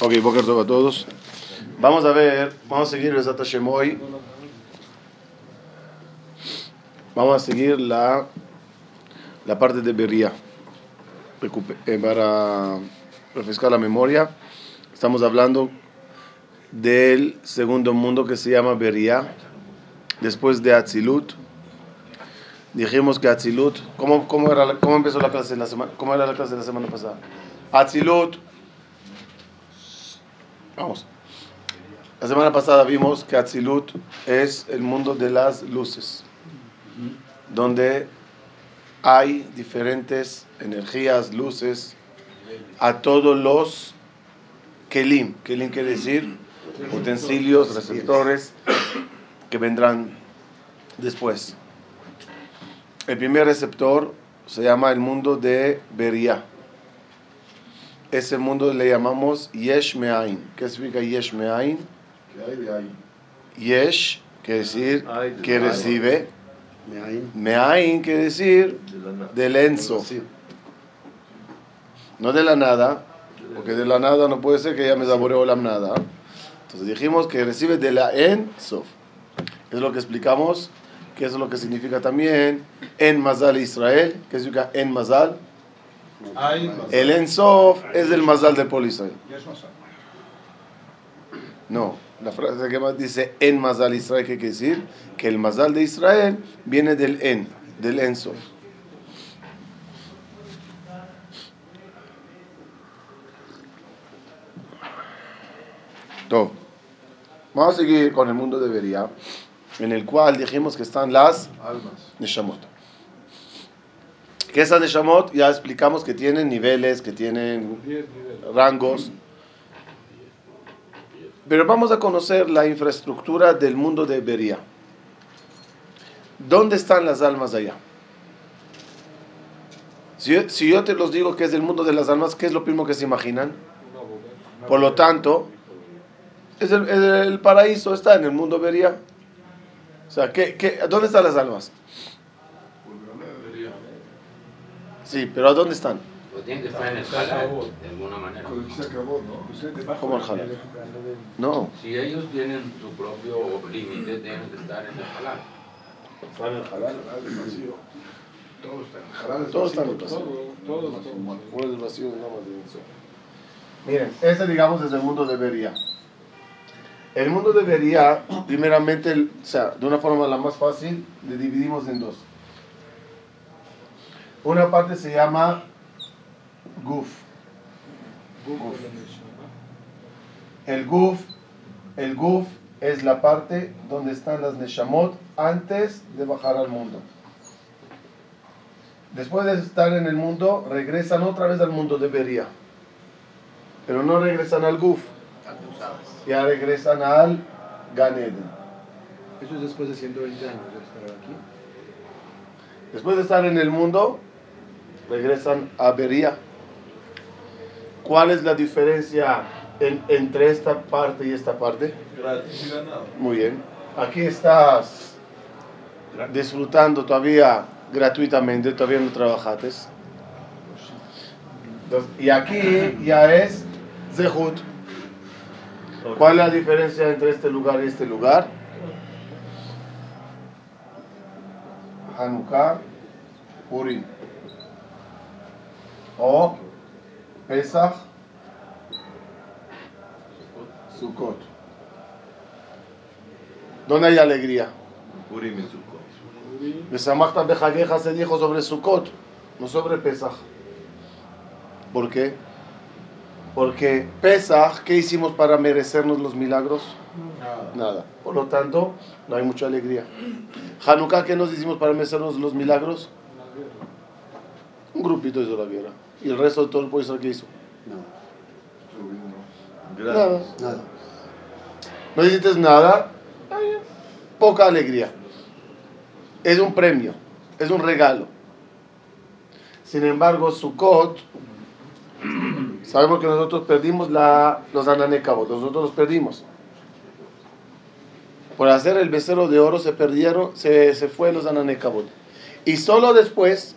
Ok, Boker Tov a todos. Vamos a ver, vamos a seguir el Hashem hoy. Vamos a seguir la, la parte de Beria. Eh, para refrescar la memoria, estamos hablando del segundo mundo que se llama Beria, después de Atzilut. Dijimos que Atzilut, ¿cómo, cómo, era, ¿cómo empezó la clase la semana? ¿Cómo era la clase de la semana pasada? Atzilut Vamos. La semana pasada vimos que Atzilut es el mundo de las luces, donde hay diferentes energías, luces, a todos los kelim. Kelim quiere decir utensilios, receptores que vendrán después. El primer receptor se llama el mundo de Beria ese mundo le llamamos Yesh Me'ain. ¿Qué significa Yesh Me'ain? Yesh quiere decir que recibe. Me'ain quiere decir del enzo. No de la nada, porque de la nada no puede ser que ya me saboreó la nada. Entonces dijimos que recibe de la enzo. Es lo que explicamos, que es lo que significa también en Mazal Israel. ¿Qué significa en Mazal? El Ensof es el Mazal de Polisoy. No, la frase que más dice en Mazal Israel, ¿qué quiere decir? Que el Mazal de Israel viene del En, del Ensof. Vamos a seguir con el mundo de Beria, en el cual dijimos que están las almas, Neshamot. Que esas de Shamot ya explicamos que tienen niveles, que tienen rangos. Pero vamos a conocer la infraestructura del mundo de Beria. ¿Dónde están las almas allá? Si yo, te los digo que es el mundo de las almas, ¿qué es lo primero que se imaginan? Por lo tanto, es el, paraíso está en el mundo Beria. O sea, ¿qué, dónde están las almas? Sí, pero ¿a dónde están? Pues tienen que estar en el halal, de alguna manera. ¿Cómo el halal? No. Si ellos tienen su propio límite, tienen que estar en el halal. ¿Están en el halal? Todo está en el halal. Todo está en el vacío. Todo, todo. el vacío nada más de Miren, ese digamos es el mundo de Beria. El mundo de Beria, primeramente, o sea, de una forma la más fácil, le dividimos en dos. Una parte se llama Guf. El Guf, el Guf es la parte donde están las Neshamot antes de bajar al mundo. Después de estar en el mundo, regresan otra vez al mundo de Beria. Pero no regresan al Guf. Ya regresan al Ganeden. Eso es después de 120 años de estar aquí. Después de estar en el mundo, regresan a Beria. ¿Cuál es la diferencia entre esta parte y esta parte? Muy bien. Aquí estás disfrutando todavía gratuitamente, todavía no trabajaste. Y aquí ya es Zehut. ¿Cuál es la diferencia entre este lugar y este lugar? Hanukkah, Purim o Pesach, Sukkot. ¿Dónde hay alegría? Purim y Sukkot. Se dijo sobre Sukkot, no sobre Pesach. ¿Por qué? Porque Pesach, ¿qué hicimos para merecernos los milagros? Nada. Nada. Por lo tanto, no hay mucha alegría. Hanukkah, ¿qué nos hicimos para merecernos los milagros? Un grupito hizo la guerra. ¿Y el resto de todo el pueblo qué hizo? Nada. Nada. Nada. No hiciste nada, poca alegría. Es un premio, es un regalo. Sin embargo, Sukkot, sabemos que nosotros perdimos la, los ananecabos, nosotros los perdimos. Por hacer el becerro de oro se perdieron, se, se fue los ananecabot. Y solo después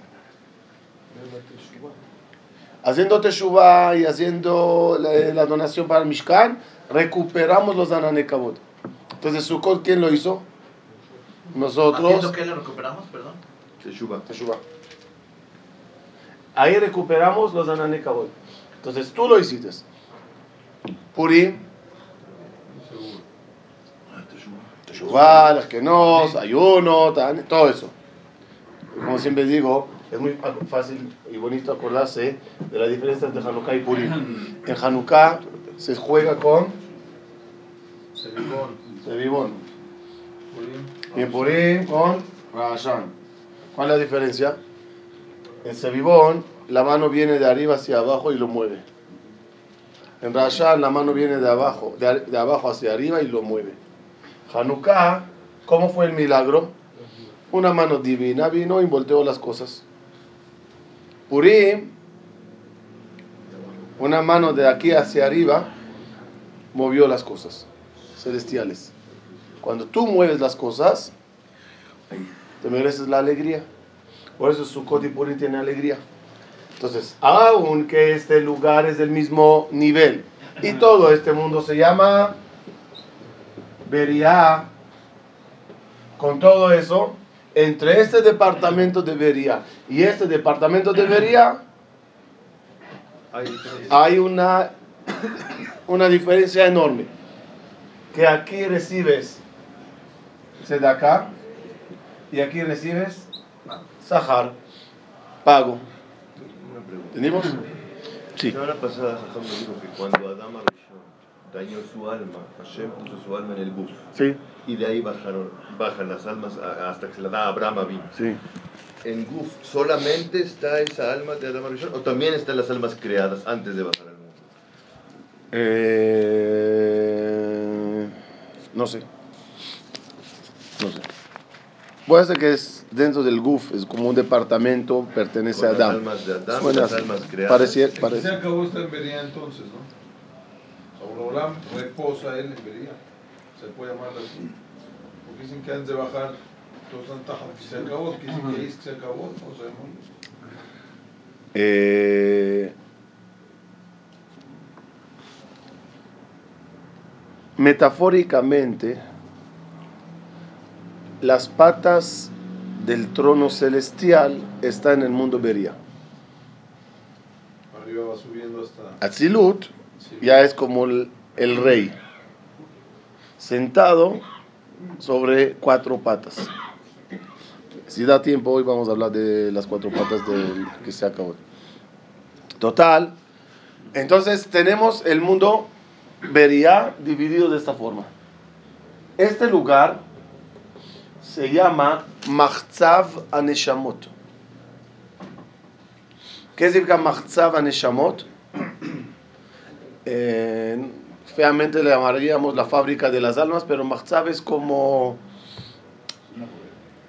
haciendo Teshuvah y haciendo la, la donación para el Mishkan, recuperamos los Ananekabot. Entonces, Sukkot, ¿quién lo hizo? Nosotros. ¿Haciendo qué le recuperamos? Perdón. Teshuvah. Teshuvah. Ahí recuperamos los Ananekabot. Entonces, tú lo hiciste. Purim, Teshuvah, las que no, ayuno, todo eso. Como siempre digo, es muy fácil y bonito acordarse de la diferencia entre Hanukkah y Purim. En Hanukkah se juega con Sevivón. Y en Purim con Rashan. ¿Cuál es la diferencia? En Sevivón la mano viene de arriba hacia abajo y lo mueve. En Rashan la mano viene de abajo, de, de abajo hacia arriba y lo mueve. Hanukkah, ¿cómo fue el milagro? Una mano divina vino y volteó las cosas. Purim, una mano de aquí hacia arriba movió las cosas celestiales. Cuando tú mueves las cosas, te mereces la alegría. Por eso Sukkot y Purim tienen alegría. Entonces, aunque este lugar es del mismo nivel y todo este mundo se llama Beria, con todo eso, entre este departamento de Beria y este departamento de Beria Hay una, una diferencia enorme. Que aquí recibes Sedaká y aquí recibes Sahar, pago. ¿Entendimos? Sí. La semana pasada nos dijo que cuando Adama dañó su alma, Hashem puso su alma en el bus. Sí, Y de ahí bajaron, bajan las almas hasta que se la da a Abraham Avinu. sí. ¿En Guf solamente está esa alma de Adama Rishon o también están las almas creadas antes de bajar al mundo? Eh, no sé. No sé. Puede ser que es dentro del GUF, es como un departamento, pertenece Con a las Adam. almas de Suena las almas creadas. En Bería entonces, ¿no? Abraham reposa él en Bería. Se puede llamar así. Porque dicen que antes de bajar, se acabó, dicen que ahí es que se acabó, no sabemos. Eh, metafóricamente, las patas del trono celestial están en el mundo Beria. Arriba va subiendo hasta. Atzilut ya es como el, rey, sentado sobre cuatro patas. Si da tiempo, hoy vamos a hablar de las cuatro patas que se acabó. Total. Entonces tenemos el mundo Beria dividido de esta forma. Este lugar se llama Machzav Aneshamot. ¿Qué significa Machzav Aneshamot? Eh, feamente le llamaríamos la fábrica de las almas, pero Machzav es como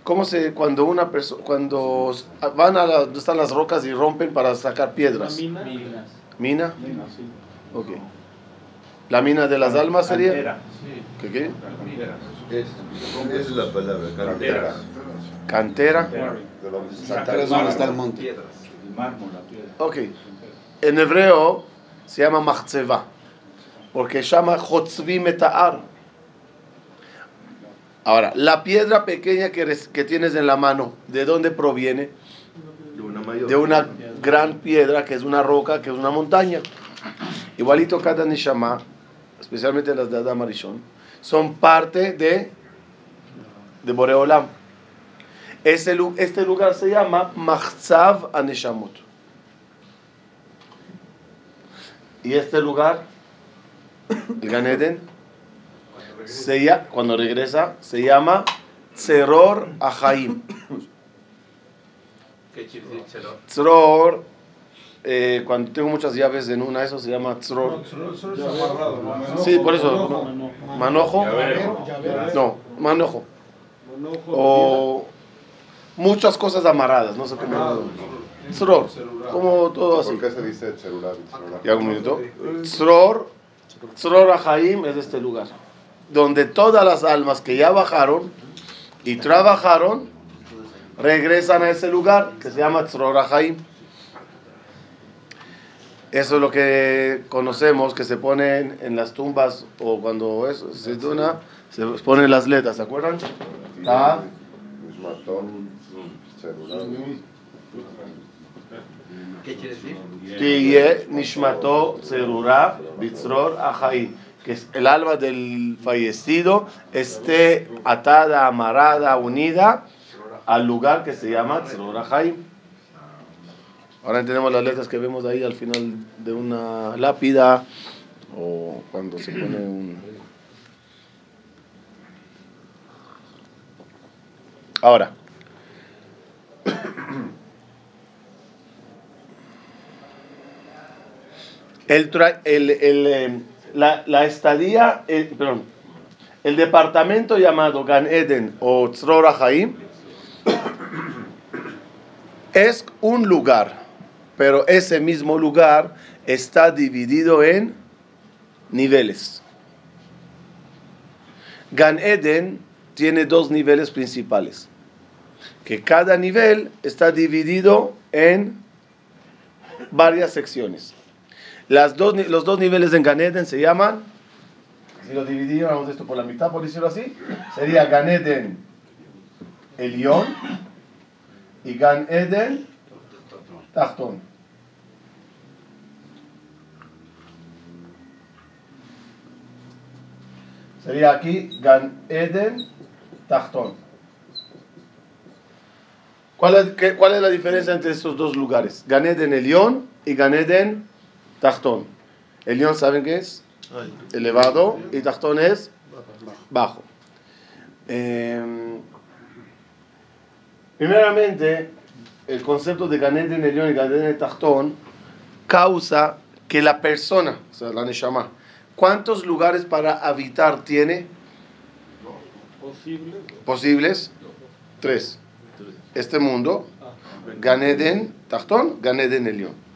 ¿Cómo se cuando una persona cuando van a la, donde están las rocas y rompen para sacar piedras? Minas. Mina. Minas, sí. Ok. La mina de las almas sería. Cantera. ¿Qué qué? Cantera. Es, esa es la palabra. Cantera. Santa el es donde está el monte. El mármol, la piedra. Ok. En hebreo se llama Machzeva. Porque se llama Chotzvi Meta'ar. Ahora, la piedra pequeña que, res- que tienes en la mano, ¿de dónde proviene? de una mayor. De una gran piedra que es una roca, que es una montaña. Igualito cada Neshama, especialmente las de Adam Arishon, son parte de, de Boreolam. Este lugar se llama Machzav Aneshamot. Y este lugar, el Gan Eden, se lla- cuando regresa, se llama Tzeror. ¿Qué decir Tzeror? Eh, cuando tengo muchas llaves en una, eso se llama. Manojo, Sí, por eso. manojo. Manojo. No, manojo. O muchas cosas amarradas, no sé cómo. Amarrado. Tzror, Celular. como todo así. ¿Por qué se dice celular? celular? Ya un minuto. Tzror, Tzror Ahaim es este lugar, donde todas las almas que ya bajaron y trabajaron regresan a ese lugar que se llama Tzror Ahaim. Eso es lo que conocemos, que se ponen en las tumbas o cuando es, se duna, se ponen las letras, ¿se acuerdan? Ta, Nishmaton, Cerulá. ¿Qué quiere decir? Nishmato. Que el alma del fallecido esté atada, amarrada, unida al lugar que se llama Tzror Ajaim. Ahora entendemos las letras que vemos ahí al final de una lápida o cuando se pone un. Ahora. El, el, el, eh, la, la estadía, perdón, el departamento llamado Gan Eden o Tzror Haim es un lugar, pero ese mismo lugar está dividido en niveles. Gan Eden tiene dos niveles principales, que cada nivel está dividido en varias secciones. Dos, los dos niveles en Gan Eden se llaman, si lo dividiéramos esto por la mitad, por decirlo así, sería Gan Eden Elión y Gan Eden. Sería aquí Gan Eden. ¿Cuál es, qué- ¿Cuál es la diferencia entre estos dos lugares? Gan Eden Elión y Gan Eden Tachtón. Elión, ¿saben qué es? Elevado y Tachtón es bajo. Em, primeramente, el concepto de Gan Eden Elión y Gan Eden Tachtón causa que la persona, o sea, la Neshama, ¿cuántos lugares para habitar tiene? Posibles. Tres. Este mundo, Gan Eden Tachtón, Gan Eden Elión.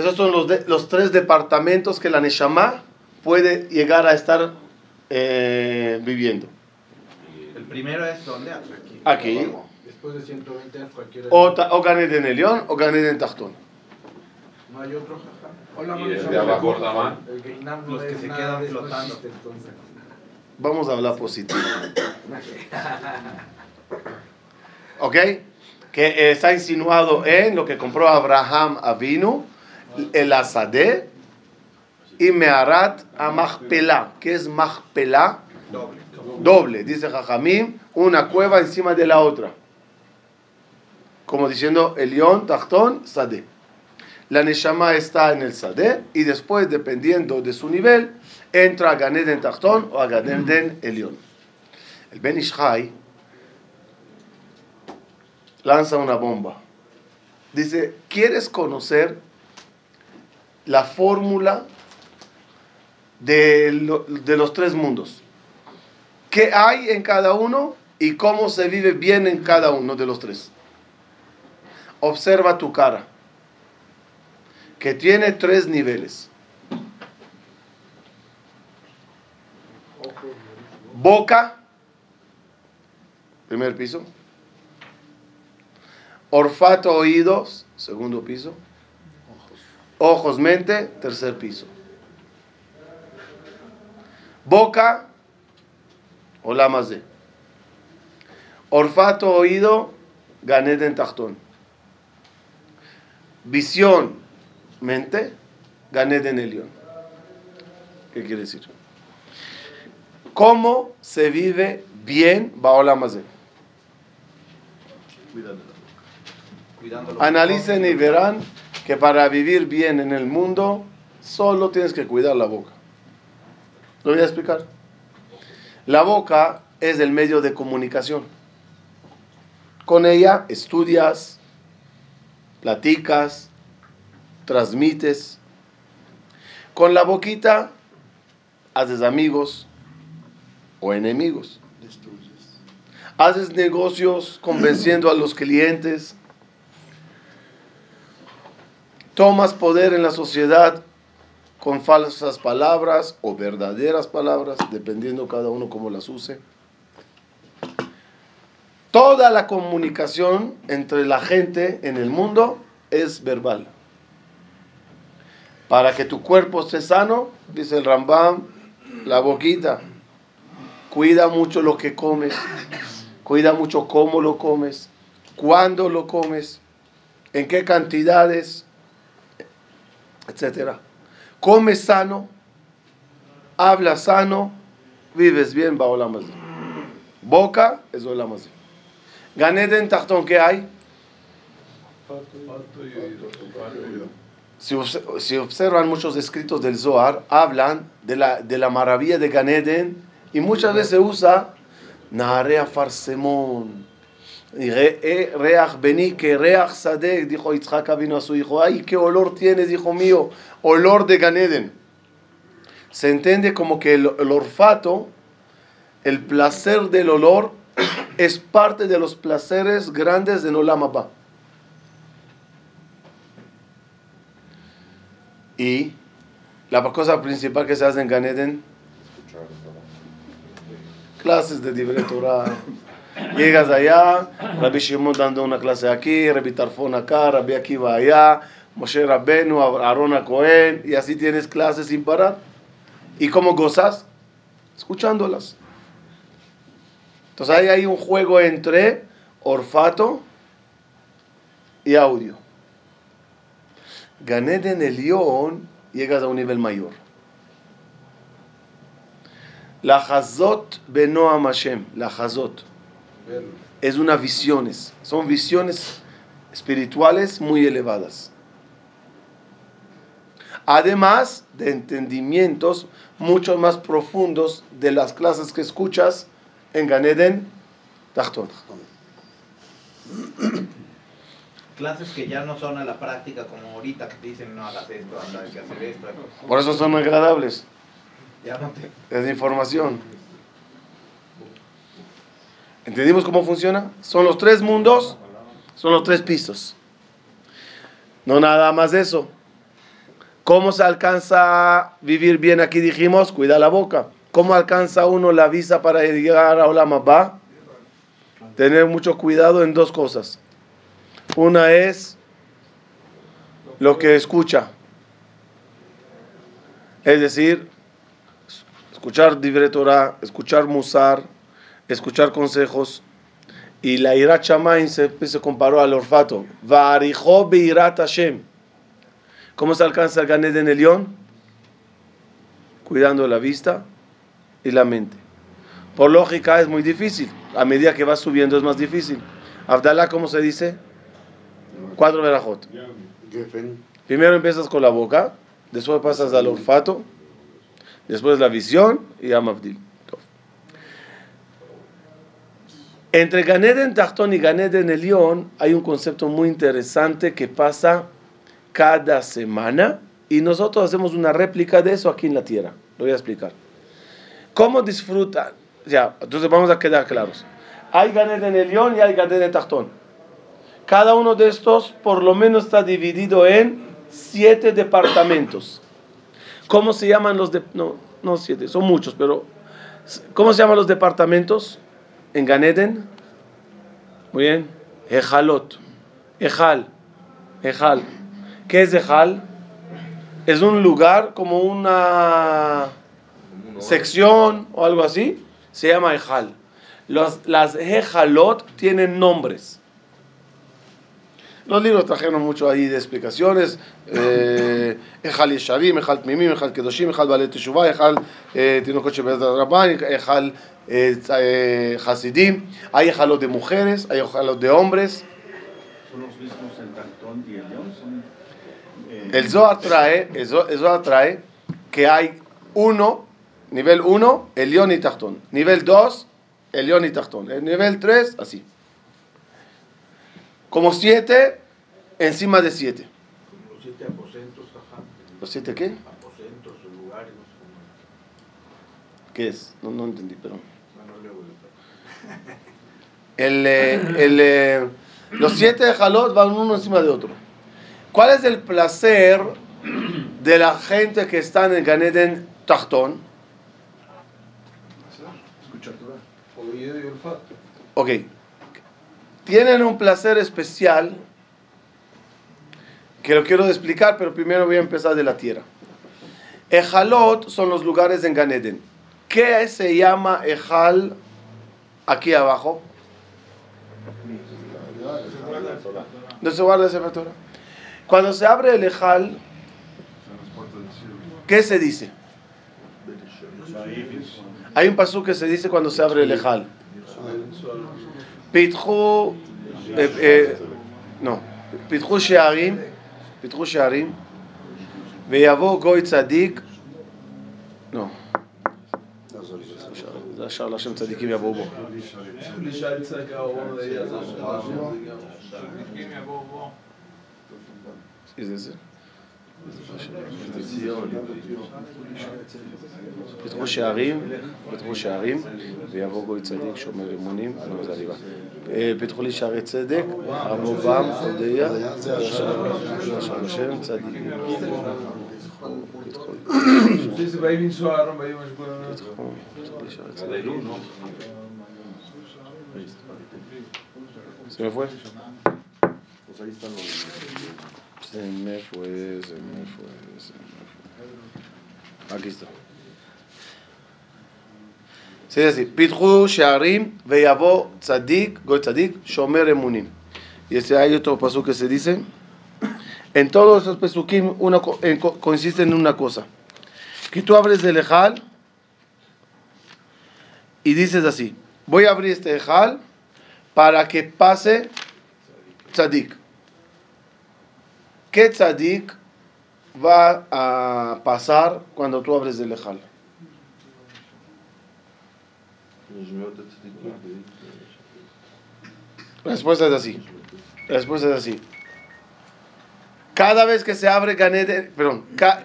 Esos son los, de- los tres departamentos que la Neshama puede llegar a estar eh, viviendo. El primero es donde aquí. Aquí, Después de 120 años cualquiera. o, ta- o Gan Eden Elión o Gan Eden Tachtón. No hay otro. Hola, Y mano, el ya de me abajo. El Geinam no Los que se quedan flotando. existe, entonces. Vamos a hablar positivo. ¿Ok? Que eh, está insinuado en lo que compró Abraham Avinu, el Asadé y Meharat a Machpelah. ¿Qué es Machpelah? Doble. Doble, dice Jajamim, una cueva encima de la otra. Como diciendo Elión, Tachtón, Sadé. La Neshama está en el Sadé y después, dependiendo de su nivel, entra a Ganeden Tachtón o a Ganeden Elión. El Ben Ishai lanza una bomba. Dice, ¿quieres conocer la fórmula de, lo- de los tres mundos? ¿Qué hay en cada uno y cómo se vive bien en cada uno de los tres? Observa tu cara, que tiene tres niveles. Boca, primer piso. Olfato, oídos, segundo piso. Ojos, mente, tercer piso. Boca, Olam de Olfato, oído, Ganed en Tachtón. Visión, mente, Ganed en Elión. ¿Qué quiere decir? ¿Cómo se vive bien Hazé? Cuidándolo. Analicen y verán que para vivir bien en el mundo solo tienes que cuidar la boca. Lo voy a explicar. La boca es el medio de comunicación. Con ella estudias, platicas, transmites. Con la boquita haces amigos o enemigos. Haces negocios convenciendo a los clientes. Tomas poder en la sociedad con falsas palabras o verdaderas palabras, dependiendo cada uno cómo las use. Toda la comunicación entre la gente en el mundo es verbal. Para que tu cuerpo esté sano, dice el Rambam, la boquita. Cuida mucho lo que comes. Cuida mucho cómo lo comes. Cuándo lo comes. En qué cantidades. Etcétera. Come sano. Habla sano. Vives bien, Baolam. Boca es Olam. Ganeden Tachtón, ¿qué hay? Si, si observan muchos escritos del Zohar, hablan de la, de la maravilla de Ganeden y muchas veces usa Narea Farsemón. Eh, Reach Beni que Reach Sadek, dijo Yitzhak vino a su hijo. Ay, qué olor tienes, hijo mío. Olor de Ganeden. Se entiende como que el, el olfato, el placer del olor, es parte de los placeres grandes de Nolam Abba. Y la cosa principal que se hace en Ganeden, clases de Divrei Torah. Llegas allá, Rabbi Shimon dando una clase aquí, Rabbi Tarfon acá, Rabbi Akiva allá, Moshe Rabbenu, Aaron Cohen, y así tienes clases sin parar. ¿Y cómo gozas? Escuchándolas. Entonces ahí hay un juego entre olfato y audio. Ganeden el León llegas a un nivel mayor. La Hazot Benoam Hashem, la Hazot. Es una visiones, son visiones espirituales muy elevadas. Además de entendimientos mucho más profundos de las clases que escuchas en Ganeden Tachton. Clases que ya no son a la práctica como ahorita que te dicen no hagas esto, anda, hay que hacer esto. Por eso son agradables, Ya no te... es información. ¿Entendimos cómo funciona? Son los tres mundos, son los tres pisos. No nada más eso. ¿Cómo se alcanza a vivir bien aquí? Dijimos, cuida la boca. ¿Cómo alcanza uno la visa para llegar a Olam Abba? Tener mucho cuidado en dos cosas. Una es lo que escucha. Es decir, escuchar Divrei Torah, escuchar Musar, escuchar consejos. Y la Irat se, se comparó al Hashem. ¿Cómo se alcanza el Ganed en el? Cuidando la vista y la mente. Por lógica es muy difícil. A medida que va subiendo es más difícil. Abdalá, ¿cómo se dice? Cuatro verajot. Primero empiezas con la boca, después pasas al olfato, después la visión y a Entre Ganeden Tachtón y Ganeden Elión hay un concepto muy interesante que pasa cada semana y nosotros hacemos una réplica de eso aquí en la tierra. Lo voy a explicar. ¿Cómo disfrutan? Ya, entonces vamos a quedar claros. Hay Ganeden Elión y hay Ganeden Tachtón. Cada uno de estos por lo menos está dividido en siete departamentos. ¿Cómo se llaman los de no, no siete, son muchos, pero ¿cómo se llaman los departamentos en Ganeden? Muy bien, Ejalot. Ejal. Ejal. ¿Qué es Ejal? Es un lugar como una sección o algo así, se llama Ejal. Las Ejalot tienen nombres. Los libros trajeron mucho ahí de explicaciones. Eh, Ejal Yesharim, Ejal Tmimim, Ejal Kedoshim, Ejal Balet Teshuvah, Ejal eh, Tinokot Shebezat Rabban, Ejal eh, Hasidim. Hay Ejalot de mujeres, hay Ejalot de hombres. Son los mismos el Tactón y el León. Zohar trae, el Zohar trae que hay uno, nivel 1, el León y Tachtón. Nivel 2, el León y Tachtón. El nivel 3, así. Como 7, encima de 7. Los siete aposentos, ajá. ¿Los 7 qué? Aposentos, lugares, no sé cómo. ¿Qué es? No, no entendí, perdón. Luego el- El, eh, el, eh, los siete de Jalot van uno encima de otro. ¿Cuál es el placer de la gente que está en el Ganeden Tachtón? escuchar Torah. Oído y olfato. Ok. Tienen un placer especial que lo quiero explicar, pero primero voy a empezar de la tierra. Ejalot son los lugares en Ganeden. ¿Qué se llama Ejal aquí abajo? ¿Dónde se guarda esa Torah? Cuando se abre el Ejal, ¿qué se dice? Hay un pasú que se dice cuando se abre el Ejal. פיתחו, אה, אה, פיתחו שערים, פיתחו שערים, ויבוא גוי צדיק, לא. זה השער להשם צדיקים יבואו בו. איזה זה? פתחו שערים, פתחו שערים, ויבוא גוי צדיק שומר אמונים, לא זה הליבה. אה, פתחו לי שערי צדק, רבובם, הודיה, שם השם צדיקים. Se me. Pues ahí están los. Se me fue, se me fue, se me fue. Aquí está. Sí, así. Pitchu Shearim Veyavo Tzadik, Goy Tzadik, Shomer Emunim. Y este hay otro paso que se dice. En todos esos pesukim una, consiste en una cosa. Que tú abres el Ejal y dices así. Voy a abrir este Ejal para que pase Tzadik. ¿Qué tzadik va a pasar cuando tú abres el ejal? La respuesta es así. La respuesta es así. Cada vez que se abre Ganeden, perdón, ca-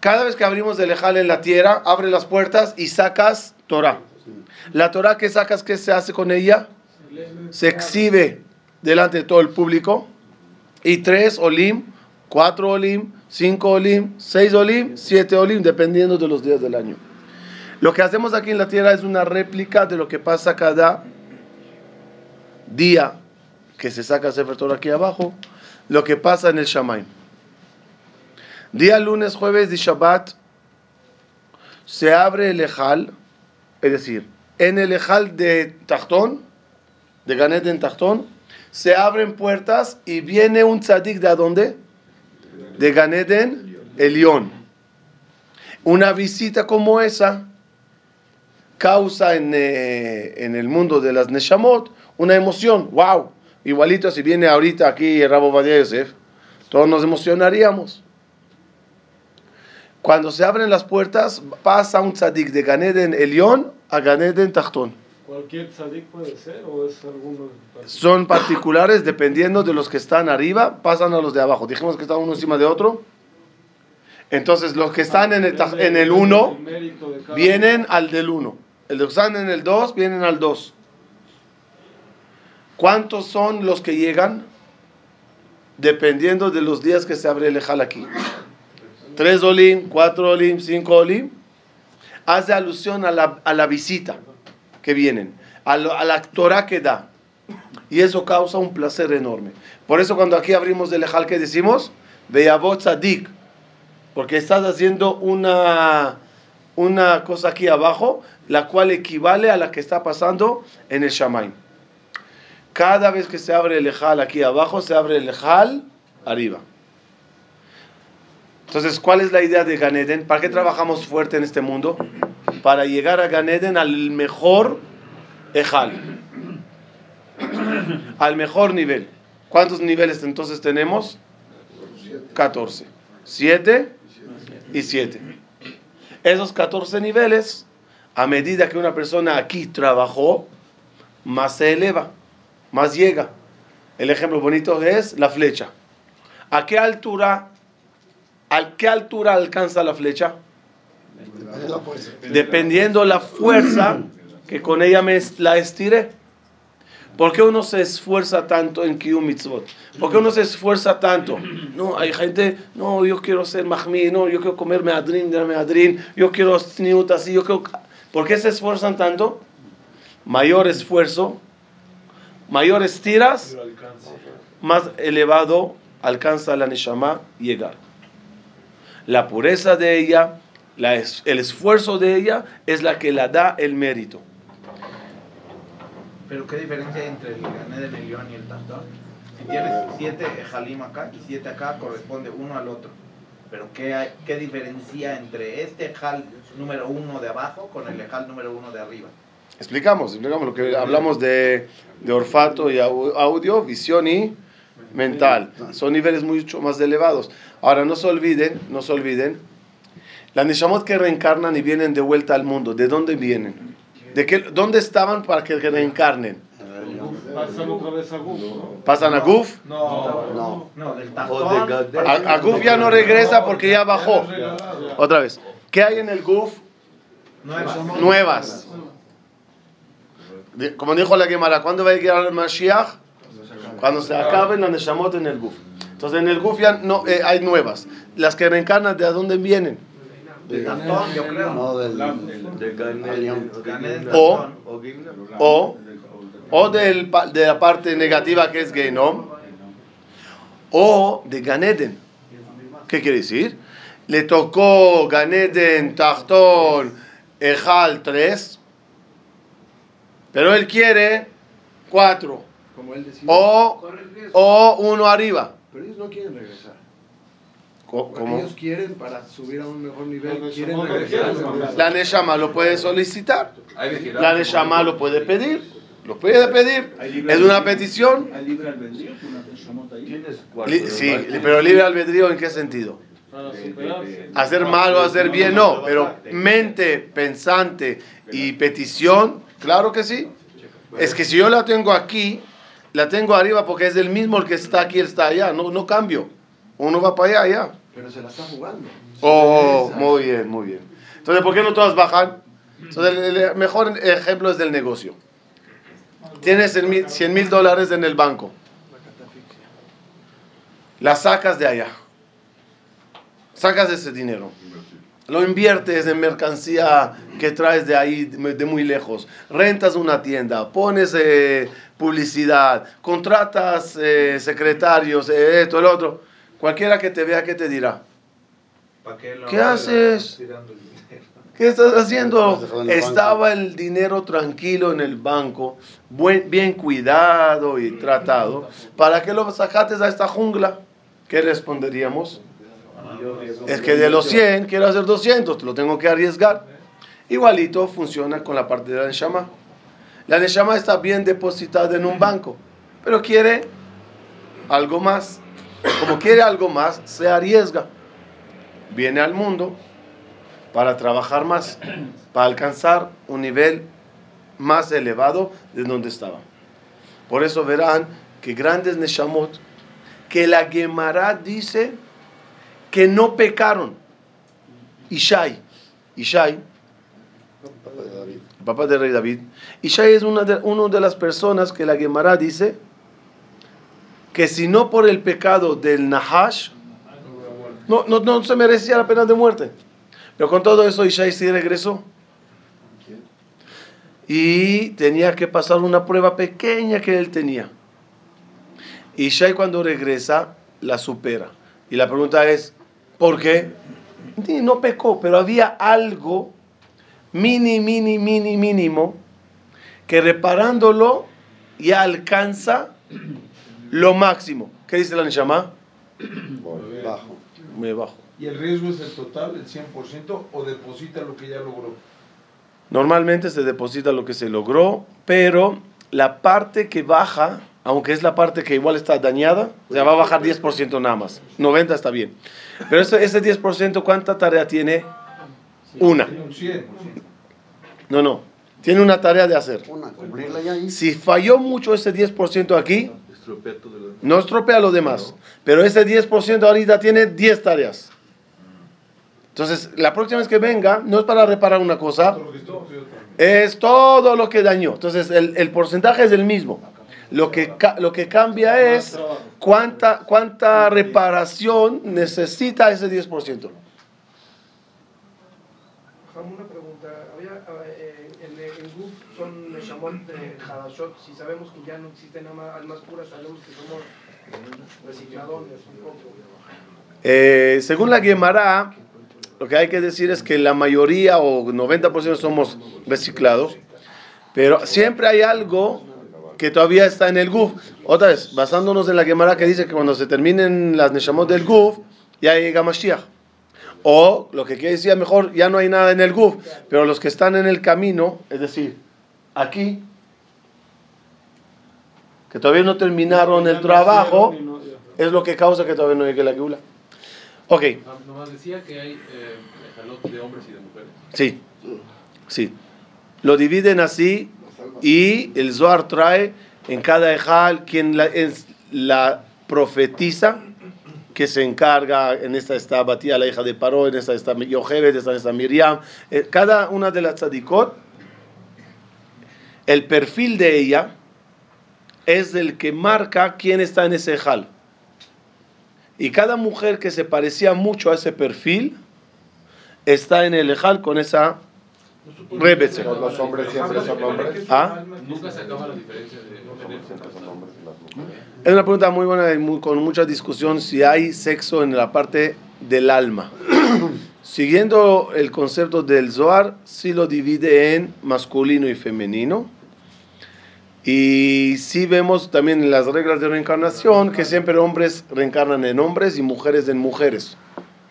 cada vez que abrimos el ejal en la tierra, abre las puertas y sacas Torah. La Torah que sacas, ¿qué se hace con ella? Se exhibe delante de todo el público. Y tres olim, cuatro olim, cinco olim, seis olim, siete olim, dependiendo de los días del año. Lo que hacemos aquí en la tierra es una réplica de lo que pasa cada día que se saca Sefer Torah aquí abajo, lo que pasa en el Shamaim. Día lunes, jueves y Shabbat se abre el Ejal, es decir, en el Ejal de Tachtón, de Ganet en Tachtón, se abren puertas y viene un tzadik de dónde? De Ganeden Elión. Una visita como esa causa en, eh, en el mundo de las Neshamot una emoción. ¡Wow! Igualito si viene ahorita aquí el Rabo Yosef, todos nos emocionaríamos. Cuando se abren las puertas, pasa un tzadik de Ganeden Elión a Ganeden Tachtón. ¿Cualquier tzadik puede ser o es alguno? son particulares dependiendo de los que están arriba, pasan a los de abajo. Dijimos que están uno encima de otro. Entonces, los que están en el, en el 1 mérito de cada vienen al del 1. Los que están en el 2 vienen al 2. ¿Cuántos son los que llegan? Dependiendo de los días que se abre el ejal aquí. 3 olim, 4 olim, 5 olim. Hace alusión a la, a la visita que vienen, a, la Torah que da. Y eso causa un placer enorme. Por eso cuando aquí abrimos el ejal, que decimos? Veyavot tzadik. Porque estás haciendo una, una cosa aquí abajo, la cual equivale a la que está pasando en el Shamaim. Cada vez que se abre el ejal aquí abajo, se abre el ejal arriba. Entonces, ¿cuál es la idea de Ganeden? ¿Para qué trabajamos fuerte en este mundo? Para llegar a Ganeden al mejor ejal al mejor nivel. ¿Cuántos niveles entonces tenemos? 14. 7 y 7. Esos 14 niveles, a medida que una persona aquí trabajó, más se eleva, más llega. El ejemplo bonito es la flecha. ¿A qué altura, a qué altura alcanza la flecha? Dependiendo la fuerza que con ella me la estiré. ¿Por qué uno se esfuerza tanto en Kiyum Mitzvot? ¿Por qué uno se esfuerza tanto? No, hay gente, no, yo quiero ser Mahmi, no, yo quiero comer meadrin meadrin, yo quiero sniut así, yo quiero... ¿Por qué se esfuerzan tanto? Mayor esfuerzo, mayor estiras, más elevado alcanza la Neshama llegar. La pureza de ella, la es- el esfuerzo de ella es la que la da el mérito. Pero ¿qué diferencia hay entre el Gané del Elión y el Tastón? Si tienes siete Ejalim acá y siete acá, corresponde uno al otro. Pero ¿qué, hay, qué diferencia entre este Ejal número uno de abajo con el Ejal número uno de arriba? Explicamos, explicamos lo que hablamos de, de olfato y au- audio, visión y mental. Son niveles mucho más elevados. Ahora, no se olviden, no se olviden, las Neshamot que reencarnan y vienen de vuelta al mundo, ¿de dónde vienen? ¿De qué, ¿Dónde estaban para que reencarnen? Pasan otra vez a Guf, ¿no? ¿Pasan a Guf? No, No. No, del. A, a Guf ya no regresa porque ya bajó. Otra vez. ¿Qué hay en el Guf? Nuevas. Nuevas. Como dijo la Gemara, ¿cuándo va a llegar el Mashiach? Cuando se acaben las Neshamot en el Guf. Entonces en el Guf ya no, eh, hay nuevas. Las que reencarnan, ¿de dónde vienen? Del Tastón, yo creo. No, del. De de del. O-. O. O, del, de la parte negativa que es Genom, o de Ganeden. ¿Qué quiere decir? Le tocó Ganeden, Tachtón, Ejal 3, pero él quiere 4, Como él decía. o, o uno arriba. Pero ellos no quieren regresar. Co- Porque ¿Cómo? ellos quieren, para subir a un mejor nivel, quieren regresar. quieren La Neshama lo puede solicitar, la Neshama lo puede pedir, lo puede pedir. Es una petición. Hay libre albedrío, sí, pero libre albedrío en qué sentido? Hacer mal o hacer bien, no, pero mente, pensante y petición, claro que sí. Es que si yo la tengo aquí, la tengo arriba porque es el mismo el que está aquí, él está allá, no, no cambio. Uno va para allá, allá. Pero se la está jugando. Oh, muy bien, muy bien. Entonces, ¿por qué no todas bajan? Entonces, el, el mejor ejemplo es del negocio. Tienes 100 mil dólares en el banco. La sacas de allá. Sacas ese dinero. Lo inviertes en mercancía que traes de ahí, de muy lejos. Rentas una tienda, pones eh, publicidad, contratas eh, secretarios, eh, esto, el otro. Cualquiera que te vea, ¿qué te dirá? ¿Para qué lo ¿Qué haces? ¿Qué estás haciendo? Estaba el dinero tranquilo en el banco, buen, bien cuidado y tratado. ¿Para qué lo sacaste a esta jungla? ¿Qué responderíamos? Es que de los 100 quiero hacer 200, lo tengo que arriesgar. Igualito funciona con la parte de la Neshama. La Neshama está bien depositada en un banco, pero quiere algo más. Como quiere algo más, se arriesga. Viene al mundo para trabajar más, para alcanzar un nivel más elevado de donde estaba. Por eso verán que grandes Neshamot, que la Gemara dice que no pecaron. Ishai, Ishai, el papá del rey David, Ishai es una de, uno de las personas que la Gemara dice que si no por el pecado del Nahash, no, no, no se merecía la pena de muerte. Pero con todo eso Ishai sí regresó. Y tenía que pasar una prueba pequeña que él tenía. Ishai cuando regresa la supera. Y la pregunta es, ¿por qué? No pecó, pero había algo mini, mini, mini, mínimo que reparándolo ya alcanza lo máximo. ¿Qué dice la Neshama? Bajo. Muy bajo. ¿Y el riesgo es el total, el 100%, o deposita lo que ya logró? Normalmente se deposita lo que se logró, pero la parte que baja, aunque es la parte que igual está dañada, o sea, va a bajar 10% nada más. 90 está bien. Pero ese, ese 10%, ¿cuánta tarea tiene? Una. Tiene un 100%. No, no. Tiene una tarea de hacer. Una, cumplirla ya y Si falló mucho ese 10% aquí, Estropea todo lo demás. no estropea lo demás. Pero ese 10% ahorita tiene 10 tareas. Entonces, la próxima vez que venga, no es para reparar una cosa, es todo lo que dañó. Entonces, el, el porcentaje es el mismo. Lo que, lo que cambia es cuánta, cuánta reparación necesita ese 10%. Jam, una pregunta. Había, eh, en, en Guf Hadashot. Si sabemos que ya no existen alma- almas puras, sabemos que somos un poco. Eh, según la Gemara, lo que hay que decir es que la mayoría o 90% somos reciclados, pero siempre hay algo que todavía está en el guf. Otra vez, basándonos en la Gemara que dice que cuando se terminen las neshamot del guf, ya llega Mashiach. O lo que quiere decir mejor, ya no hay nada en el guf, pero los que están en el camino, es decir, aquí, que todavía no terminaron el trabajo, es lo que causa que todavía no llegue la geula. Ok, No- Nomás decía que hay eh, de hombres y de mujeres. sí, sí. Lo dividen así y el Zohar trae en cada ejal quien la, es la profetiza que se encarga, en esta está Batía, la hija de Paró, en esta está Yochebed, en esta está Miriam, eh, cada una de las tzadikot, el perfil de ella es el que marca quién está en ese ejal. Y cada mujer que se parecía mucho a ese perfil está en el ejal con esa. Todos los hombres siempre son hombres. ¿Ah? Nunca se acaba la diferencia de Es una pregunta muy buena y muy- con mucha discusión si hay sexo en la parte del alma. Siguiendo el concepto del Zohar, sí lo divide en masculino y femenino. Y sí vemos también en las reglas de reencarnación que siempre hombres reencarnan en hombres y mujeres en mujeres,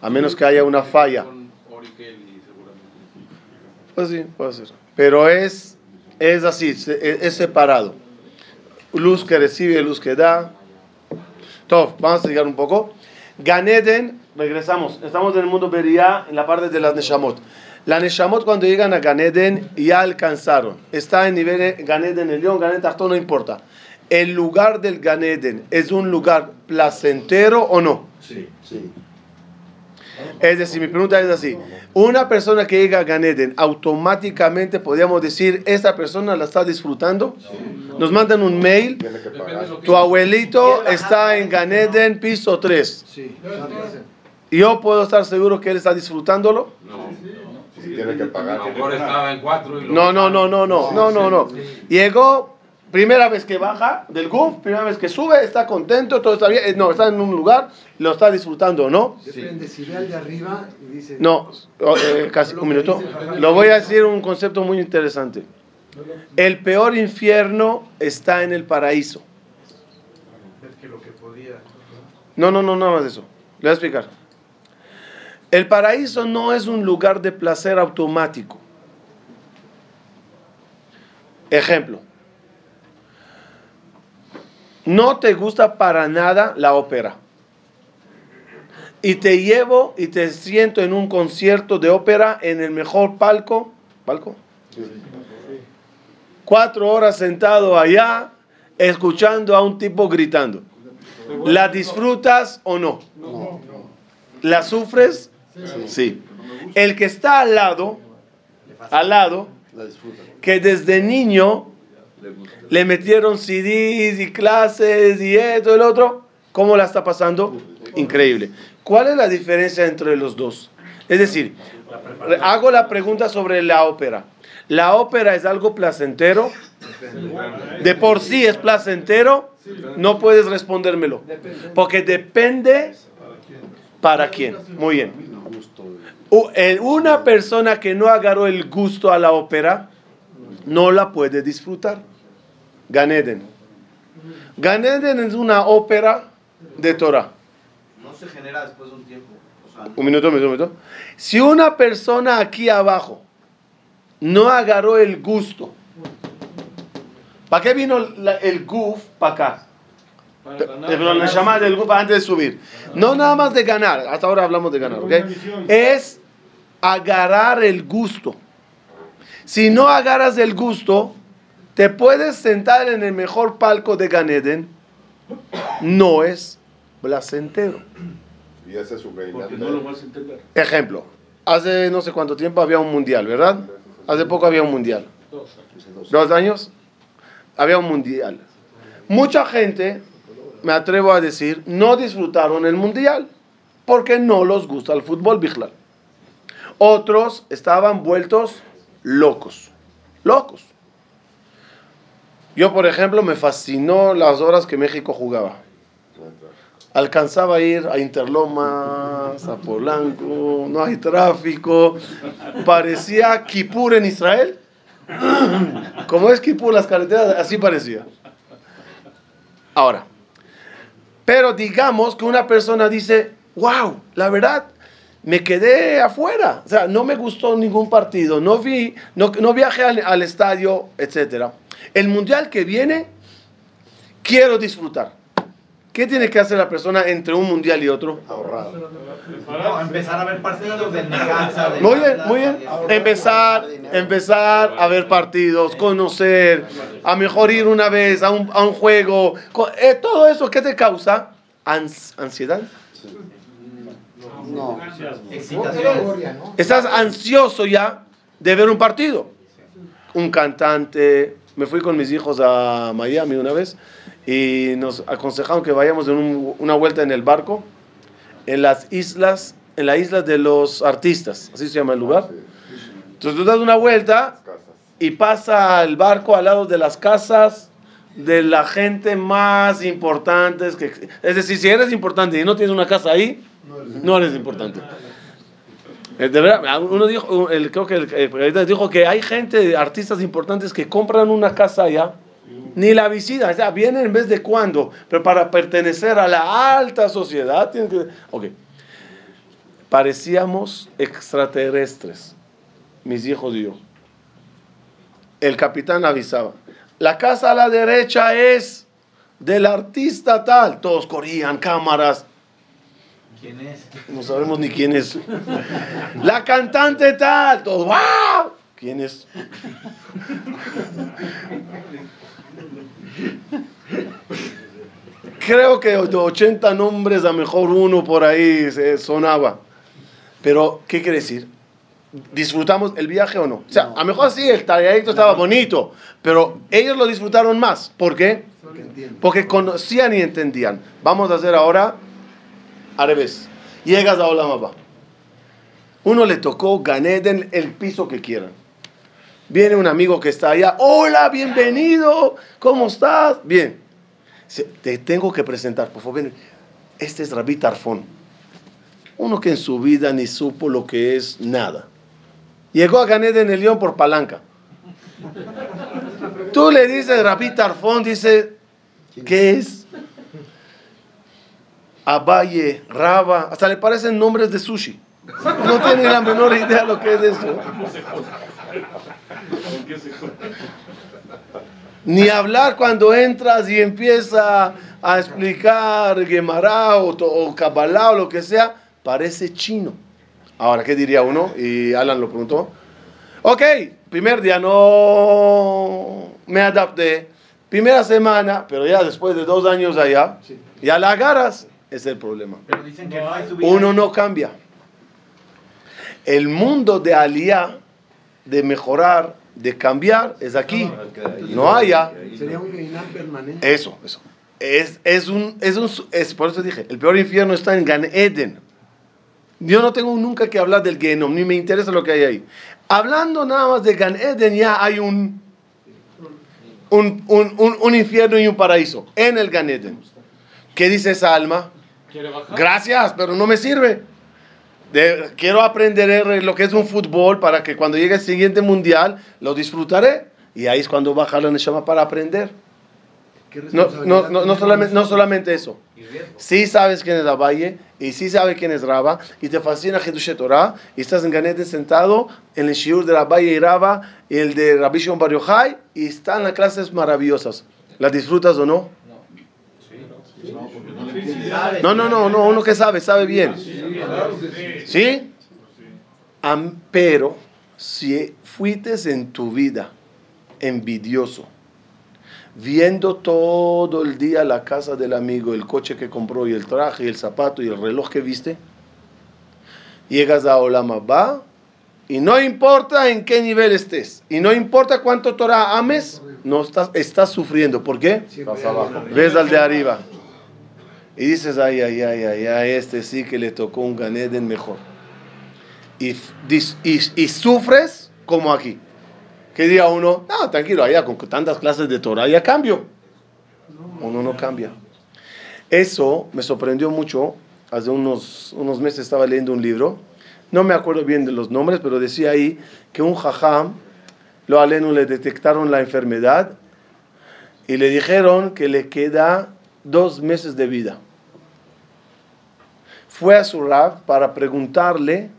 a menos que haya una falla. Pues sí, puede ser. Pero es, es así, se- es, separado. Luz que recibe, luz que da. Top, vamos a llegar un poco. Ganeden, regresamos. Estamos en el mundo Beria, en la parte de las Neshamot. La Neshamot cuando llegan a Ganeden ya alcanzaron. Está en nivel de Ganeden, el león, Ganeden, Tachtón, no importa. ¿El lugar del Ganeden es un lugar placentero o no? Sí, sí. Es decir, mi pregunta es así. Una persona que llega a Ganeden, automáticamente podríamos decir, ¿esta persona la está disfrutando? Nos mandan un mail. Tu abuelito está en Ganeden, piso 3. Sí, ¿Yo puedo estar seguro que él está disfrutándolo? Si tiene que pagar. A lo mejor estaba en cuatro y lo No, no, no, no, no, no, no, no. Llegó, primera vez que baja del GUF, primera vez que sube, está contento, todo está bien. Eh, No, está en un lugar, lo está disfrutando, ¿no? Depende, si ve al de arriba y dice... No, eh, casi un minuto. Lo voy a decir un concepto muy interesante. El peor infierno está en el paraíso. No, no, no, nada más de eso. Le voy a explicar. El paraíso no es un lugar de placer automático. Ejemplo. No te gusta para nada la ópera. Y te llevo y te siento en un concierto de ópera en el mejor palco. ¿Palco? Cuatro horas sentado allá, escuchando a un tipo gritando. ¿La disfrutas o no? ¿La sufres? Sí. El que está al lado, al lado, que desde niño le metieron CDs y clases y esto y el otro, ¿cómo la está pasando? Increíble. ¿Cuál es la diferencia entre los dos? Es decir, hago la pregunta sobre la ópera. ¿La ópera es algo placentero? ¿De por sí es placentero? No puedes respondérmelo. Porque depende para quién. Muy bien. Eh, Una persona que no agarró el gusto a la ópera no la puede disfrutar. Ganeden. Ganeden es una ópera de Torah. No se genera después de un tiempo. O sea, Un minuto, un minuto, un minuto. Si una persona aquí abajo no agarró el gusto, ¿para qué vino la- el guf para acá? Pero la llamada del guf antes de subir. No nada más de ganar, hasta ahora hablamos de ganar, ¿ok? Es agarrar el gusto. Si no agarras el gusto, te puedes sentar en el mejor palco de Ganeden, no es placentero. Y ese es su no lo vas a entender. Ejemplo, hace no sé cuánto tiempo había un mundial, ¿verdad? Hace poco había un mundial. ¿Dos años? Había un mundial. Mucha gente, me atrevo a decir, no disfrutaron el mundial porque no los gusta el fútbol, Bijlal. Otros estaban vueltos locos. Locos. Yo, por ejemplo, me fascinó las horas que México jugaba. Alcanzaba a ir a Interlomas, a Polanco, no hay tráfico. Parecía Kipur en Israel. Como es Kipur las carreteras, así parecía. Ahora, pero digamos que una persona dice, wow, la verdad, me quedé afuera. O sea, no me gustó ningún partido, no vi, no, no viajé al, al estadio, etc. El mundial que viene, quiero disfrutar. ¿Qué tiene que hacer la persona entre un mundial y otro? Ahorrar. No, empezar a ver partidos Necaxa, del Muy bien, muy bien. Empezar, empezar a ver partidos, conocer, a mejor ir una vez a un, a un juego. Eh, todo eso, ¿qué te causa? Ans- ansiedad. No. Estás ansioso ya de ver un partido. Un cantante. Me fui con mis hijos a Miami una vez y nos aconsejaron que vayamos en un- una vuelta en el barco en las islas, en la isla de los artistas, así se llama el lugar. Entonces tú das una vuelta y pasa el barco al lado de las casas de la gente más ex- es decir, si eres importante y no tienes una casa ahí, no eres importante. Eh, De verdad, uno dijo, creo que el, dijo que hay gente, artistas importantes que compran una casa allá, ni la visitan, o sea, vienen en vez de cuándo, pero para pertenecer a la alta sociedad tienen que... Ok, parecíamos extraterrestres, mis hijos y yo. El capitán avisaba, la casa a la derecha es del artista tal, todos corrían, cámaras, ¿Quién es? no sabemos ni quién es. La cantante tal. Todos, ¡wow! ¿Quién es? Creo que de 80 nombres, a mejor uno por ahí se sonaba. Pero, ¿qué quiere decir? ¿Disfrutamos el viaje o no? O sea, a lo mejor sí, el trayecto estaba bonito, pero ellos lo disfrutaron más. ¿Por qué? Porque. Porque conocían y entendían. Vamos a hacer ahora al revés. Llegas a Olam Abba. Uno le tocó Ganeden el piso que quieran. Viene un amigo que está allá. Hola, bienvenido. ¿Cómo estás? Bien. Te tengo que presentar, por favor. ven. Este es Rabí Tarfón. Uno que en su vida ni supo lo que es nada. Llegó a Ganeden el León por palanca. Tú le dices Rabí Tarfón, dice, ¿qué es? Abaye, Raba, hasta le parecen nombres de sushi. No tiene la menor idea lo que es eso. Ni hablar cuando entras y empieza a explicar Gemara o, o Kabbalah o lo que sea, parece chino. Ahora, ¿qué diría uno? Y Alan lo preguntó. Ok, primer día no me adapté. Primera semana, pero ya después de dos años allá, ya la agarras. Es el problema. Pero dicen que no hay subida. Uno no cambia. El mundo de aliyah, de mejorar, de cambiar, es aquí. No allá. Sería un permanente. Eso, eso. Es, es un, es un, es, por eso dije, el peor infierno está en Gan Eden. Yo no tengo nunca que hablar del Genom, ni me interesa lo que hay ahí. Hablando nada más de Gan Eden, ya hay un, un, un, un, un infierno y un paraíso en el Gan Eden. ¿Qué dice esa alma? ¿Quiere bajar? Gracias, pero no me sirve. De- quiero aprender lo que es un fútbol para que cuando llegue el siguiente mundial lo disfrutaré. Y ahí es cuando baja la Neshama para aprender. ¿Qué No, no, no, no solamente, no nosotros? solamente eso. Sí sabes quién es Abaye y sí sabes quién es Raba y te fascina Hidushet Torah y estás en Ganete sentado en el shiur de Abaye y Raba y el de Rabbi Shimon Bar Yochai y están las clases maravillosas. ¿Las disfrutas o no? No, no, no, no, uno que sabe, sabe bien. Claro que sí. Pero si fuiste en tu vida envidioso, viendo todo el día la casa del amigo, el coche que compró y el traje y el zapato y el reloj que viste, llegas a Olam Abba y no importa en qué nivel estés y no importa cuánto Torah ames, no estás, estás sufriendo. ¿Por qué? Ves al de arriba. Y dices, ay, ay, ay, ay, ay, este sí que le tocó un Ganeden mejor. Y, y, y sufres como aquí. ¿Qué diría uno? No, tranquilo, allá con tantas clases de Torah ya cambio. Uno no cambia. Eso me sorprendió mucho. Hace unos, unos meses estaba leyendo un libro. No me acuerdo bien de los nombres, pero decía ahí que un jajam, lo alenu le detectaron la enfermedad y le dijeron que le queda dos meses de vida. Fue a su rab para preguntarle,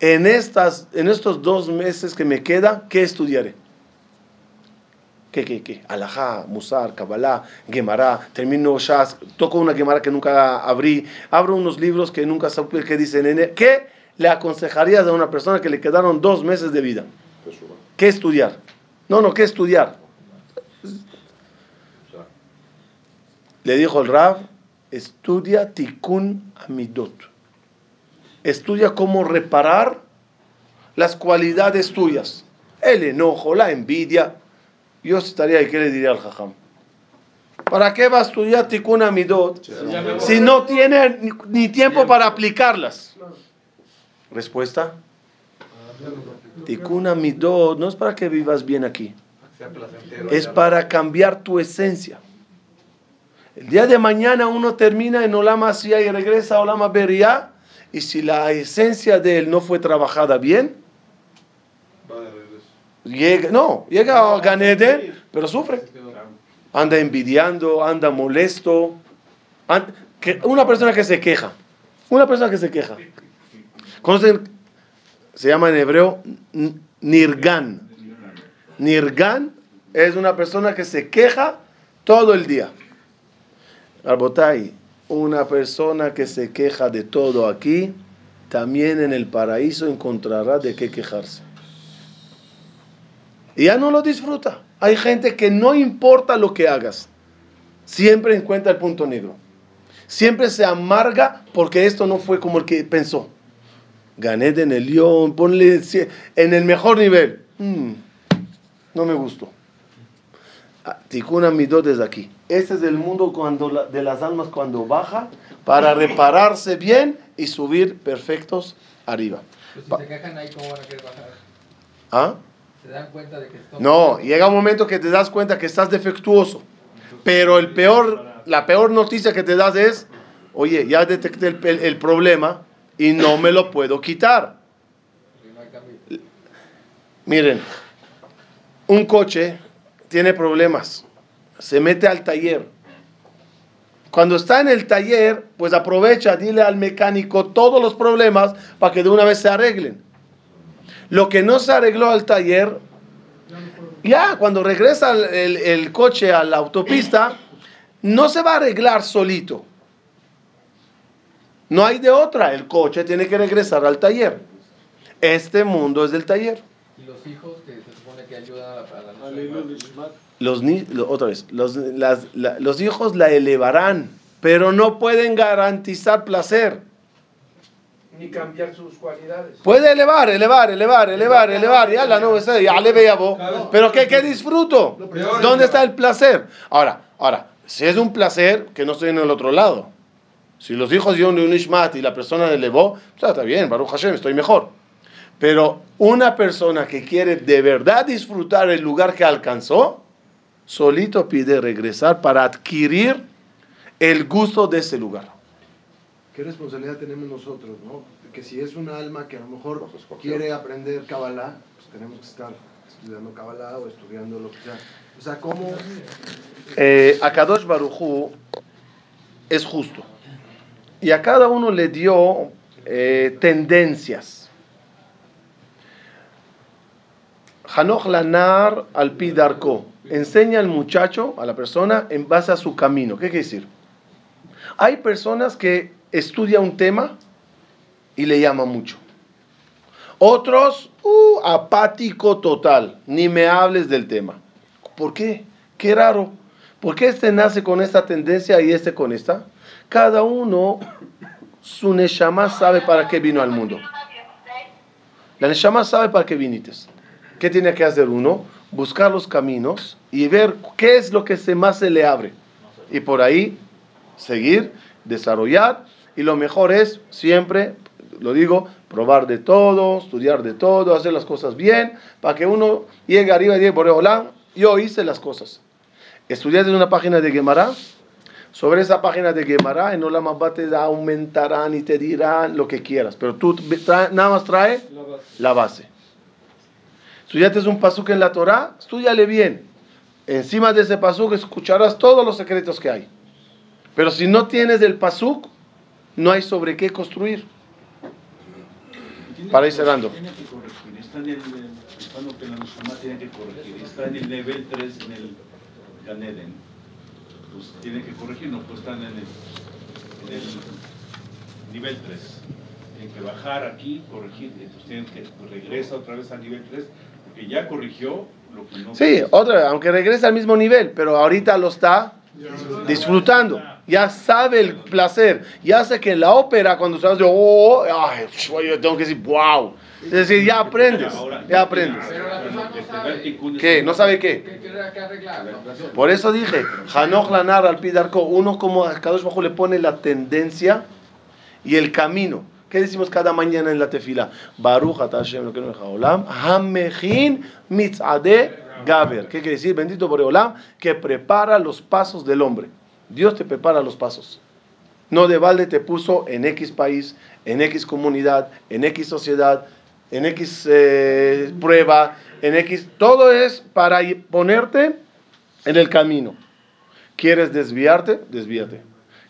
en, estas, en estos dos meses que me queda, ¿qué estudiaré? ¿Qué, qué, qué? Alajá, Musar, Kabbalah, Gemara, termino Shas, toco una Gemara que nunca abrí, abro unos libros que nunca supe qué dicen. ¿Qué le aconsejarías a una persona que le quedaron dos meses de vida? ¿Qué estudiar? No, no, ¿qué estudiar? Le dijo el Rab, estudia Tikkun Amidot. Estudia cómo reparar las cualidades tuyas. El enojo, la envidia. Yo estaría y qué le diría al Jajam. ¿Para qué va a estudiar Tikkun Amidot si no tiene ni, ni tiempo para aplicarlas? Respuesta. Tikkun Amidot no es para que vivas bien aquí. Es para cambiar tu esencia. El día de mañana uno termina en Olama Asía y regresa a Olama Beria. Y si la esencia de él no fue trabajada bien, llega, no, llega a Ganeden, pero sufre. Anda envidiando, anda molesto. Que- una persona que se queja. Una persona que se queja. ¿Conocen? Se llama en hebreo Nirgan. Nirgan es una persona que se queja todo el día. Arbotay, una persona que se queja de todo aquí, también en el paraíso encontrará de qué quejarse. Y ya no lo disfruta. Hay gente que no importa lo que hagas, siempre encuentra el punto negro. Siempre se amarga porque esto no fue como el que pensó. Gané en el león, ponle en el mejor nivel. Mm, no me gustó. Tikkun Amidot desde aquí. Ese es el mundo cuando la- de las almas cuando baja para repararse bien y subir perfectos arriba. Pues si se quejan ahí, ¿cómo van a querer bajar? ¿Ah? Se dan cuenta de que están... No, llega un momento que te das cuenta que estás defectuoso. Pero el peor, la peor noticia que te das es, oye, ya detecté el, el- el problema y no me lo puedo quitar. Miren, un coche tiene problemas, se mete al taller. Cuando está en el taller, pues aprovecha, dile al mecánico todos los problemas para que de una vez se arreglen. Lo que no se arregló al taller, ya cuando regresa el, el- coche a la autopista, no se va a arreglar solito. No hay de otra, el coche tiene que regresar al taller. Este mundo es del taller. Ayudan a la. Los, ni- lo- otra vez, los, las- la- los hijos la elevarán, pero no pueden garantizar placer. Ni cambiar sus cualidades. Puede elevar, elevar, elevar, elevar, elevar, ya la no ya le veía vos. Pero ¿qué, qué disfruto? ¿Dónde está el placer? Ahora, ahora, si es un placer, que no estoy en el otro lado. Si los hijos dieron un ishmat y la persona elevó, pues, está bien, Baruch Hashem, estoy mejor. Pero una persona que quiere de verdad disfrutar el lugar que alcanzó, solito pide regresar para adquirir el gusto de ese lugar. ¿Qué responsabilidad tenemos nosotros, no? Que si es un alma que a lo mejor quiere aprender Kabbalah, pues tenemos que estar estudiando Kabbalah o estudiando lo que sea. O sea, ¿cómo? Eh, a Kadosh Barujú es justo. Y a cada uno le dio eh, tendencias. Hanoch Lanar al Pidarko. Enseña al muchacho, a la persona, en base a su camino. ¿Qué quiere decir? Hay personas que estudian un tema y le llama mucho. Otros, uh, apático total. Ni me hables del tema. ¿Por qué? Qué raro. ¿Por qué este nace con esta tendencia y este con esta? Cada uno, su Neshama sabe para qué vino al mundo. La Neshama sabe para qué viniste. ¿Qué tiene que hacer uno? Buscar los caminos y ver qué es lo que se más se le abre. Y por ahí seguir, desarrollar. Y lo mejor es siempre, lo digo, probar de todo, estudiar de todo, hacer las cosas bien, para que uno llegue arriba y diga, Boreolán, yo hice las cosas. Estudiar en una página de Gemara, Sobre esa página de Gemara, en Olam Abba te aumentarán y te dirán lo que quieras. Pero tú trae- nada más trae La base. la base. Estudiaste un pasuk en la Torah, estudiale bien. Encima de ese pasuk escucharás todos los secretos que hay. Pero si no tienes el pasuk, no hay sobre qué construir. Para ir cerrando. Está en el. Está en el nivel 3 en el Ganeden. Pues que corregir, no puede estar en el, nivel 3. Tiene que bajar aquí, corregir. Entonces tiene que regresa otra vez al nivel 3. Porque ya corrigió lo que no. Sí, otra vez, aunque regrese al mismo nivel, pero ahorita lo está disfrutando. Ya sabe el placer. Ya sé que en la ópera, cuando estás de, oh, ay, yo tengo que decir, wow. Es decir, ya aprendes. Ya aprendes. ¿Qué? ¿No sabe qué? Por eso dije, Hanoch Lanar al Pidarko, uno como a Kadosh Bajo le pone la tendencia y el camino. ¿Qué decimos cada mañana en la tefila? Baruch ata Hashem Elokeinu melech haolam, hamechin mitzadeh gaber. ¿Qué quiere decir? Bendito por Olam, que prepara los pasos del hombre. Dios te prepara los pasos. No de balde te puso en X país, en X comunidad, en X sociedad, en X eh, prueba, en X... Todo es para ponerte en el camino. ¿Quieres desviarte? Desvíate.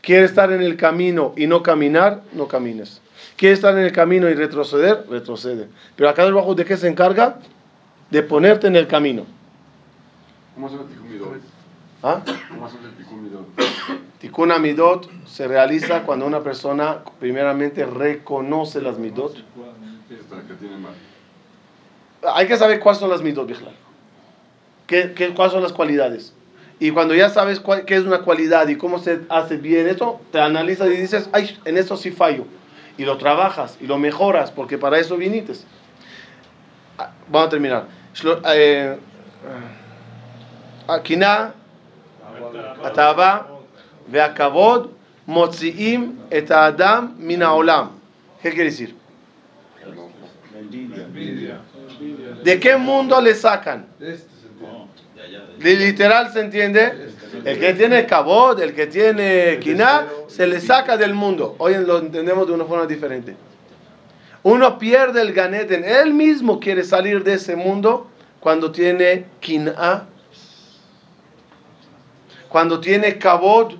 ¿Quieres estar en el camino y no caminar? No camines. ¿Quieres estar en el camino y retroceder? Retrocede. Pero acá debajo de qué se encarga? De ponerte en el camino. ¿Cómo hace el Tikkun Midot? ¿Ah? ¿Cómo hace el Tikkun Midot? Tikkun Amidot se realiza cuando una persona primeramente reconoce las midot. Hay que saber cuáles son las midot. ¿Qué, qué, cuáles son las cualidades? Y cuando ya sabes cuál- qué es una cualidad y cómo se hace bien esto, te analizas y dices, ay, en esto sí fallo y lo trabajas y lo mejoras, porque para eso viniste. Ah, vamos a terminar. Eh, Akina, Ataba, Veakavod, Motziim, et Adam, Mina Olam. ¿Qué quiere decir? ¿De qué mundo le sacan? De este literal se entiende el que tiene cabod, el que tiene quina, se le saca del mundo. Hoy lo entendemos de una forma diferente. Uno pierde el ganeten. Él mismo quiere salir de ese mundo cuando tiene quina, cuando tiene cabod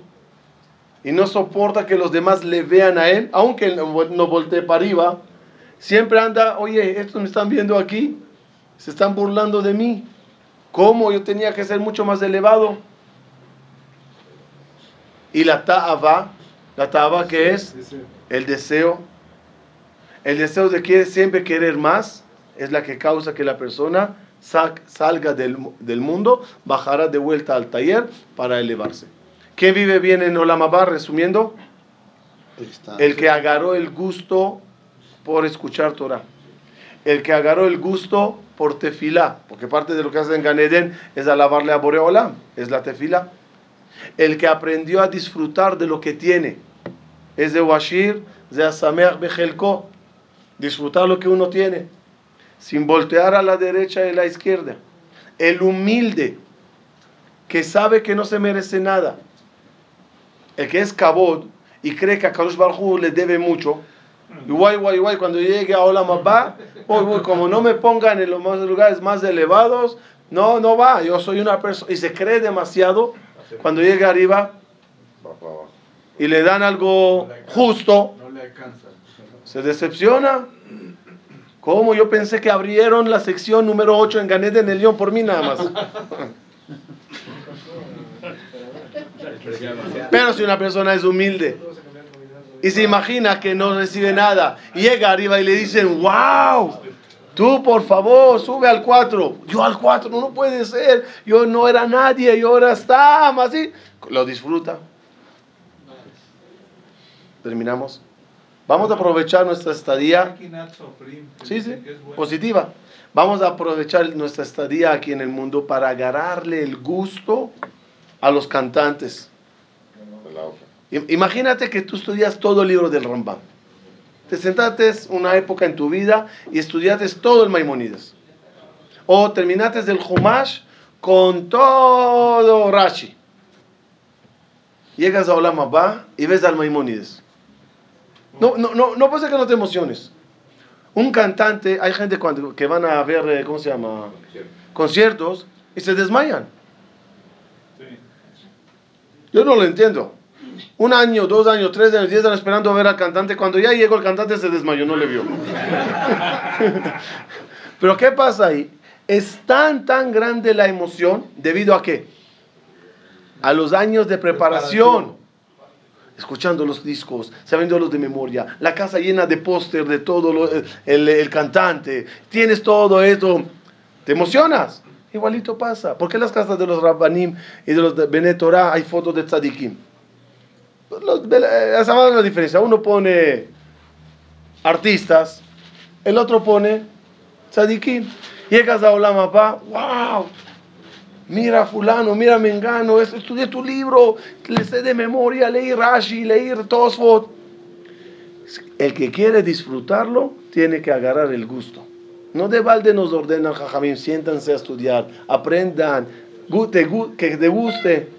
y no soporta que los demás le vean a él, aunque no voltee para arriba, siempre anda, oye, estos me están viendo aquí, se están burlando de mí. ¿Cómo? Yo tenía que ser mucho más elevado. Y la ta'ava, la ta'ava que es el deseo, el deseo de que siempre querer más, es la que causa que la persona sa- salga del, del mundo, bajará de vuelta al taller para elevarse. ¿Quién vive bien en Olam Abba? Resumiendo, el que agarró el gusto por escuchar Torah. El que agarró el gusto por tefilá, porque parte de lo que hace en Ganeden es alabarle a Boreolam, es la tefilá. El que aprendió a disfrutar de lo que tiene, es de Washir, de Asameach Bejelko, disfrutar lo que uno tiene, sin voltear a la derecha y a la izquierda. El humilde, que sabe que no se merece nada. El que es cabod y cree que a Kadosh Baruj Hu le debe mucho, y guay, guay, guay, cuando llegue a Olam Abba, voy, voy, como no me pongan en los lugares más elevados, no, no va, yo soy una persona, y se cree demasiado, cuando llegue arriba y le dan algo justo, se decepciona. ¿Cómo? Yo pensé que abrieron la sección número 8 en Ganet en el León por mí nada más. Pero si una persona es humilde y se imagina que no recibe nada llega arriba y le dicen, wow, tú por favor sube al 4. Yo al 4 no, no puede ser. Yo no era nadie y ahora estamos así. Lo disfruta. Terminamos. Vamos a aprovechar nuestra estadía. Sí, sí, positiva. Vamos a aprovechar nuestra estadía aquí en el mundo para agarrarle el gusto a los cantantes. Imagínate que tú estudias todo el libro del Rambam. Te sentaste una época en tu vida y estudiaste todo el Maimonides. O terminaste el Humash con todo Rashi. llegas a Olam Abba y ves al Maimónides. No, no, no, no puede ser que no te emociones. Un cantante, hay gente cuando, que van a ver, eh, ¿cómo se llama? Conciertos y se desmayan. Yo no lo entiendo. Un año, dos años, tres años, diez años esperando a ver al cantante. Cuando ya llegó el cantante se desmayó, no le vio. Pero ¿qué pasa ahí? Es tan, tan grande la emoción debido a qué? A los años de preparación. Escuchando los discos, sabiéndolos de memoria, la casa llena de póster de todo lo- el, el cantante, tienes todo esto, te emocionas. Igualito pasa. ¿Por qué las casas de los Rabbanim y de los de Bene Torah hay fotos de tzadikim? Los, eh, esa es la diferencia. Uno pone artistas, el otro pone tzadikim. Llegas a Olam Abba, wow, mira fulano, mira Mengano, es- estudié tu libro, le sé de memoria, leí Rashi, leí Tosfot. El que quiere disfrutarlo tiene que agarrar el gusto. No de balde nos ordenan, Jajamim, siéntanse a estudiar, aprendan, que te guste,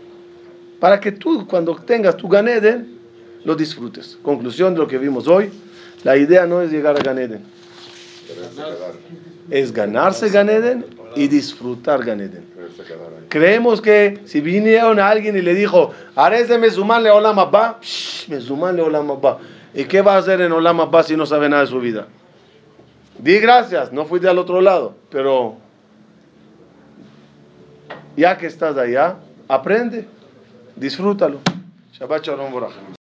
para que tú cuando tengas tu Ganeden, lo disfrutes. Conclusión de lo que vimos hoy, la idea no es llegar a Ganeden, es ganarse Ganeden y disfrutar Ganeden. Creemos que si vinieron a alguien y le dijo, haré de Mezuman le Olam Mezuman le Olam. ¿Y qué va a hacer en Olam si no sabe nada de su vida? Di gracias, no fuiste al otro lado, pero ya que estás allá, aprende, disfrútalo. Shabbat Shalom Boraj.